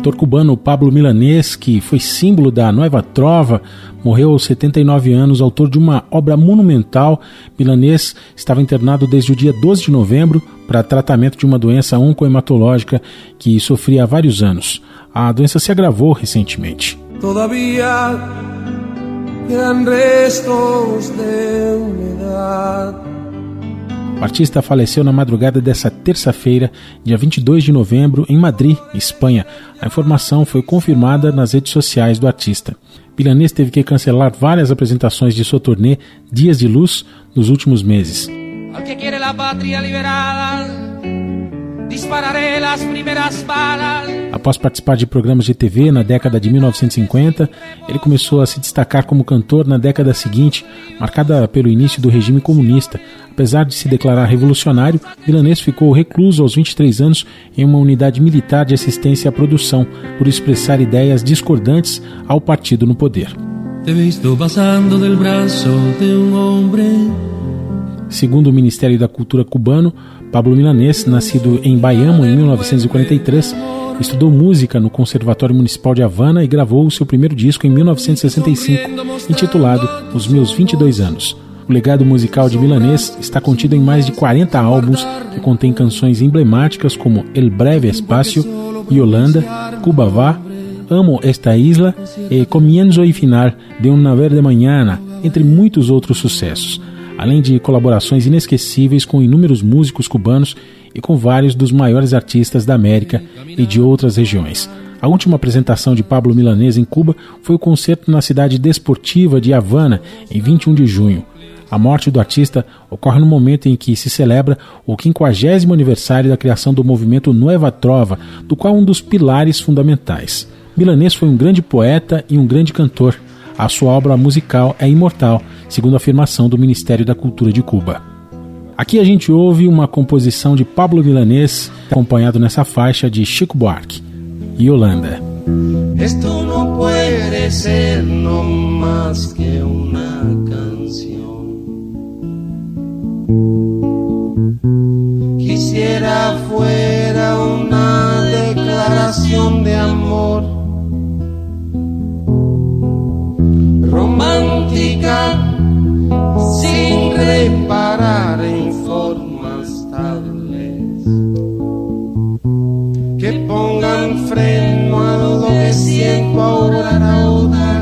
cantor cubano Pablo Milanés, que foi símbolo da Nova Trova, morreu aos 79 anos, autor de uma obra monumental. Milanés estava internado desde o dia 12 de novembro para tratamento de uma doença oncohematológica que sofria há vários anos. A doença se agravou recentemente. Quedan restos de o artista faleceu na madrugada dessa terça-feira, dia 22 de novembro, em Madrid, Espanha. A informação foi confirmada nas redes sociais do artista. Milanês teve que cancelar várias apresentações de sua turnê Dias de Luz nos últimos meses. Dispararé las primeras balas. Após participar de programas de TV na década de 1950, ele começou a se destacar como cantor na década seguinte, marcada pelo início do regime comunista. Apesar de se declarar revolucionário, Milanês ficou recluso aos 23 anos em uma unidade militar de assistência à produção, por expressar ideias discordantes ao partido no poder. Segundo o Ministério da Cultura cubano, Pablo Milanés, nascido em Baiamo em 1943, estudou música no Conservatório Municipal de Havana e gravou o seu primeiro disco em 1965, intitulado Os Meus 22 Anos. O legado musical de Milanês está contido em mais de 40 álbuns que contém canções emblemáticas como El Breve Espacio, Yolanda, Cuba Va, Amo Esta Isla e Comienzo y Final de Una Verde Mañana, entre muitos outros sucessos além de colaborações inesquecíveis com inúmeros músicos cubanos e com vários dos maiores artistas da América e de outras regiões. A última apresentação de Pablo Milanês em Cuba foi o concerto na cidade desportiva de Havana, em 21 de junho. A morte do artista ocorre no momento em que se celebra o 50 aniversário da criação do movimento Nueva Trova, do qual um dos pilares fundamentais. Milanês foi um grande poeta e um grande cantor. A sua obra musical é imortal, segundo a afirmação do Ministério da Cultura de Cuba. Aqui a gente ouve uma composição de Pablo Milanés, acompanhado nessa faixa de Chico Buarque Holanda. Esto no puede ser sin reparar en formas tales que pongan freno a lo que siento ahora otra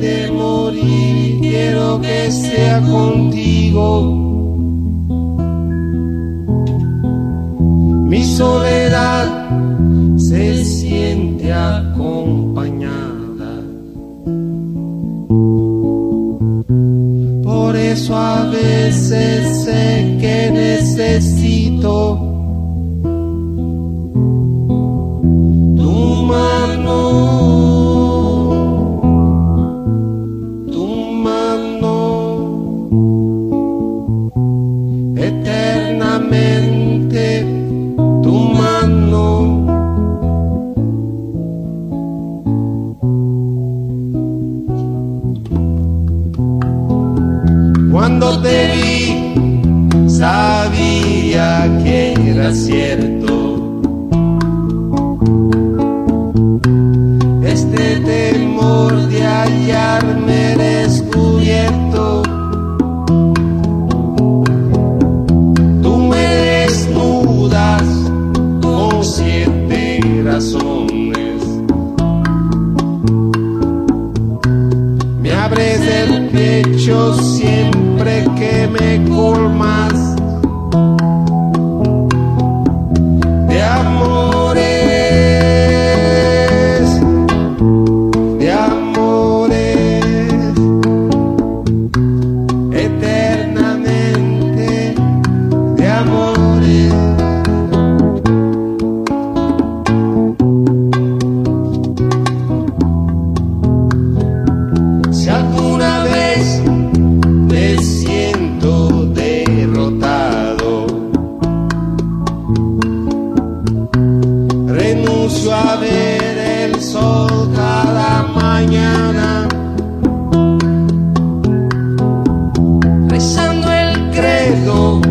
de morir, quiero que sea contigo. Mi soledad se siente acompañada. Por eso a veces sé que necesito tu mano. Cuando te vi, sabía que era cierto. Este temor del techo siempre que me culmas. A ver el sol cada mañana. Rezando el credo